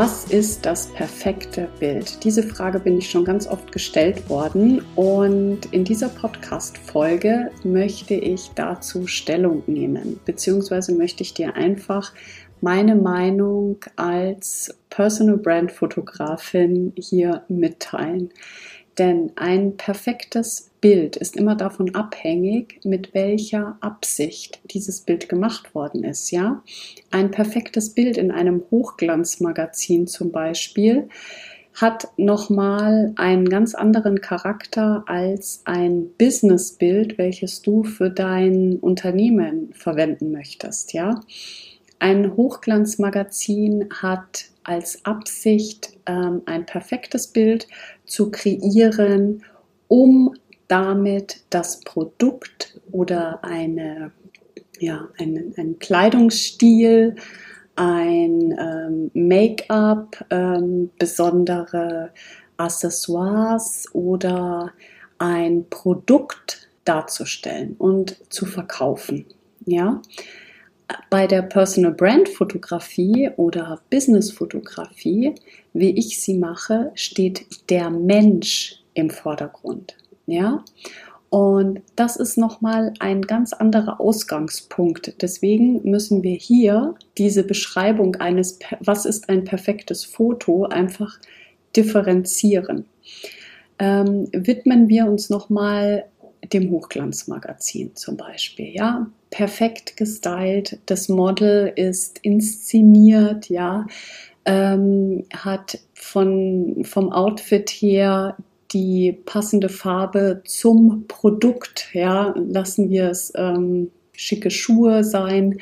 Was ist das perfekte Bild? Diese Frage bin ich schon ganz oft gestellt worden und in dieser Podcast-Folge möchte ich dazu Stellung nehmen, beziehungsweise möchte ich dir einfach meine Meinung als Personal Brand Fotografin hier mitteilen. Denn ein perfektes Bild ist immer davon abhängig, mit welcher Absicht dieses Bild gemacht worden ist. Ja, ein perfektes Bild in einem Hochglanzmagazin zum Beispiel hat nochmal einen ganz anderen Charakter als ein Businessbild, welches du für dein Unternehmen verwenden möchtest. Ja, ein Hochglanzmagazin hat als Absicht, ähm, ein perfektes Bild zu kreieren, um damit das Produkt oder eine, ja, ein, ein Kleidungsstil, ein ähm, Make-up, ähm, besondere Accessoires oder ein Produkt darzustellen und zu verkaufen. Ja, bei der Personal Brand Fotografie oder Business Fotografie, wie ich sie mache, steht der Mensch im Vordergrund. Ja? Und das ist nochmal ein ganz anderer Ausgangspunkt. Deswegen müssen wir hier diese Beschreibung eines, was ist ein perfektes Foto, einfach differenzieren. Ähm, widmen wir uns nochmal dem Hochglanzmagazin zum Beispiel. Ja, perfekt gestylt, das Model ist inszeniert, ja, ähm, hat von, vom Outfit her die passende Farbe zum Produkt, ja, lassen wir es ähm, schicke Schuhe sein,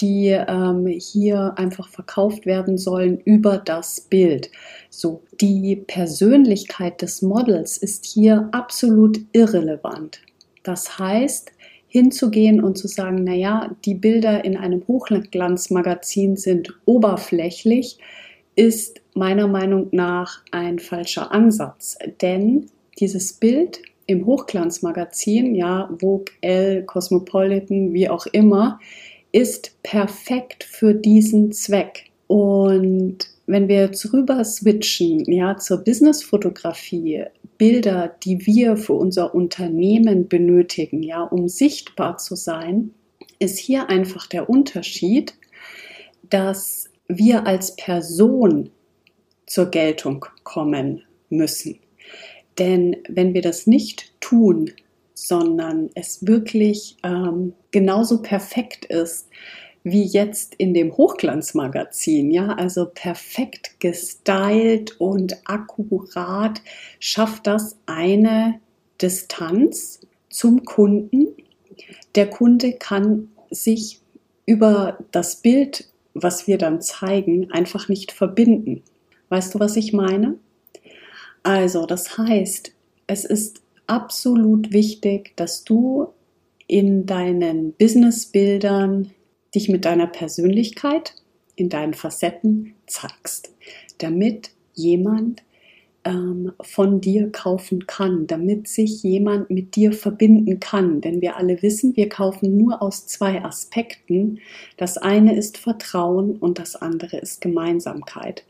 die ähm, hier einfach verkauft werden sollen über das Bild. So, die Persönlichkeit des Models ist hier absolut irrelevant. Das heißt, hinzugehen und zu sagen, naja, die Bilder in einem Hochglanzmagazin sind oberflächlich, ist meiner Meinung nach ein falscher Ansatz. Denn dieses Bild im Hochglanzmagazin, ja, Vogue, L, Cosmopolitan, wie auch immer, ist perfekt für diesen Zweck. Und wenn wir jetzt rüber switchen, ja, zur Businessfotografie, Bilder, die wir für unser Unternehmen benötigen, ja, um sichtbar zu sein, ist hier einfach der Unterschied, dass wir als Person zur Geltung kommen müssen. Denn wenn wir das nicht tun, sondern es wirklich ähm, genauso perfekt ist, wie jetzt in dem Hochglanzmagazin, ja, also perfekt gestylt und akkurat schafft das eine Distanz zum Kunden. Der Kunde kann sich über das Bild, was wir dann zeigen, einfach nicht verbinden. Weißt du, was ich meine? Also, das heißt, es ist absolut wichtig, dass du in deinen Businessbildern dich mit deiner Persönlichkeit in deinen Facetten zeigst, damit jemand ähm, von dir kaufen kann, damit sich jemand mit dir verbinden kann. Denn wir alle wissen, wir kaufen nur aus zwei Aspekten. Das eine ist Vertrauen und das andere ist Gemeinsamkeit.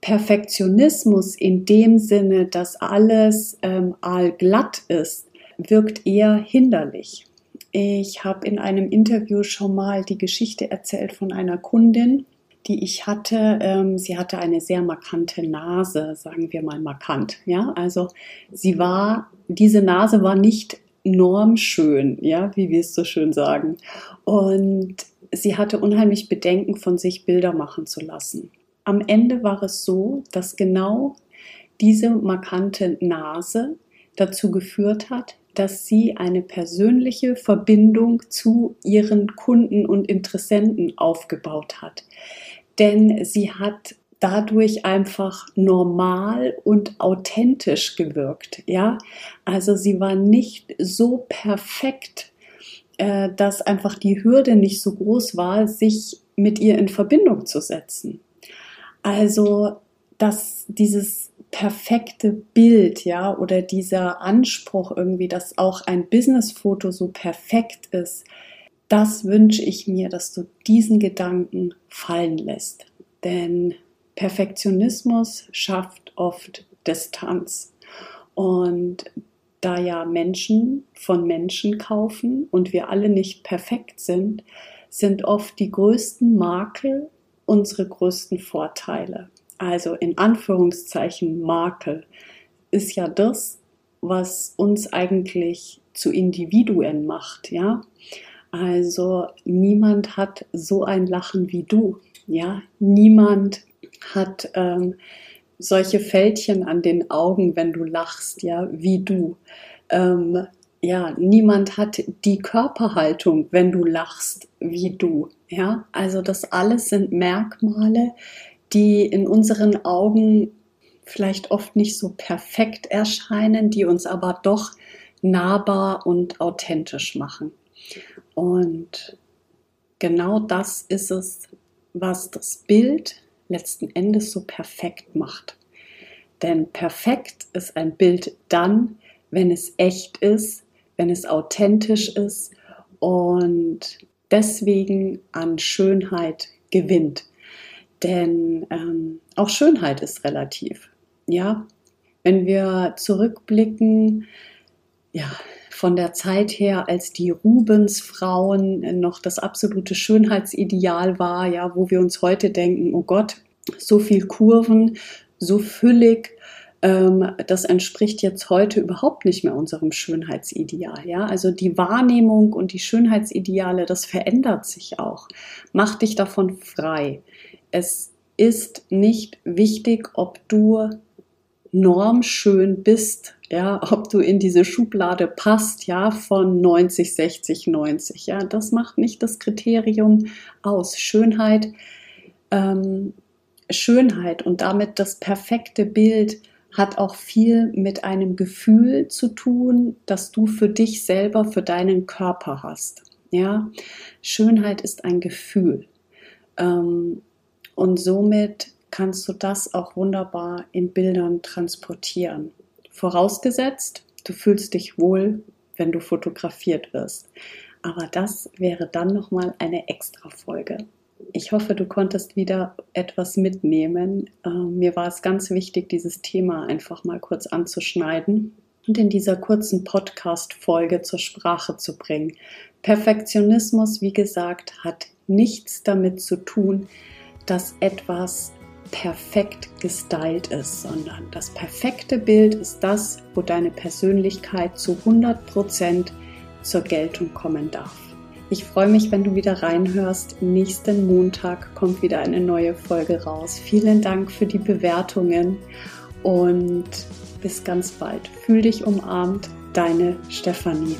Perfektionismus in dem Sinne, dass alles ähm, allglatt ist, wirkt eher hinderlich. Ich habe in einem Interview schon mal die Geschichte erzählt von einer Kundin, die ich hatte. Ähm, sie hatte eine sehr markante Nase, sagen wir mal markant. Ja, also sie war, diese Nase war nicht normschön, ja, wie wir es so schön sagen. Und sie hatte unheimlich Bedenken, von sich Bilder machen zu lassen. Am Ende war es so, dass genau diese markante Nase dazu geführt hat, dass sie eine persönliche Verbindung zu ihren Kunden und Interessenten aufgebaut hat. Denn sie hat dadurch einfach normal und authentisch gewirkt. Ja, also sie war nicht so perfekt, äh, dass einfach die Hürde nicht so groß war, sich mit ihr in Verbindung zu setzen. Also, dass dieses perfekte Bild, ja, oder dieser Anspruch irgendwie, dass auch ein Businessfoto so perfekt ist, das wünsche ich mir, dass du diesen Gedanken fallen lässt. Denn Perfektionismus schafft oft Distanz. Und da ja Menschen von Menschen kaufen und wir alle nicht perfekt sind, sind oft die größten Makel unsere größten Vorteile. Also in Anführungszeichen Makel ist ja das, was uns eigentlich zu Individuen macht, ja. Also niemand hat so ein Lachen wie du, ja. Niemand hat ähm, solche Fältchen an den Augen, wenn du lachst, ja, wie du. Ähm, ja, niemand hat die Körperhaltung, wenn du lachst, wie du. Ja, also das alles sind Merkmale, die in unseren Augen vielleicht oft nicht so perfekt erscheinen, die uns aber doch nahbar und authentisch machen. Und genau das ist es, was das Bild letzten Endes so perfekt macht. Denn perfekt ist ein Bild dann, wenn es echt ist, wenn es authentisch ist und deswegen an Schönheit gewinnt. Denn ähm, auch Schönheit ist relativ. Ja, wenn wir zurückblicken, ja, von der Zeit her, als die Rubensfrauen noch das absolute Schönheitsideal war, ja, wo wir uns heute denken, oh Gott, so viel Kurven, so füllig, ähm, das entspricht jetzt heute überhaupt nicht mehr unserem Schönheitsideal. Ja, also die Wahrnehmung und die Schönheitsideale, das verändert sich auch. Mach dich davon frei. Es ist nicht wichtig, ob du normschön bist, ja, ob du in diese Schublade passt, ja, von 90, 60, 90, ja, das macht nicht das Kriterium aus. Schönheit, ähm, Schönheit und damit das perfekte Bild hat auch viel mit einem Gefühl zu tun, das du für dich selber, für deinen Körper hast. Ja, Schönheit ist ein Gefühl. Ähm, und somit kannst du das auch wunderbar in Bildern transportieren. Vorausgesetzt, du fühlst dich wohl, wenn du fotografiert wirst. Aber das wäre dann nochmal eine extra Folge. Ich hoffe, du konntest wieder etwas mitnehmen. Äh, mir war es ganz wichtig, dieses Thema einfach mal kurz anzuschneiden und in dieser kurzen Podcast-Folge zur Sprache zu bringen. Perfektionismus, wie gesagt, hat nichts damit zu tun, dass etwas perfekt gestylt ist, sondern das perfekte Bild ist das, wo deine Persönlichkeit zu 100% zur Geltung kommen darf. Ich freue mich, wenn du wieder reinhörst. Nächsten Montag kommt wieder eine neue Folge raus. Vielen Dank für die Bewertungen und bis ganz bald. Fühl dich umarmt, deine Stefanie.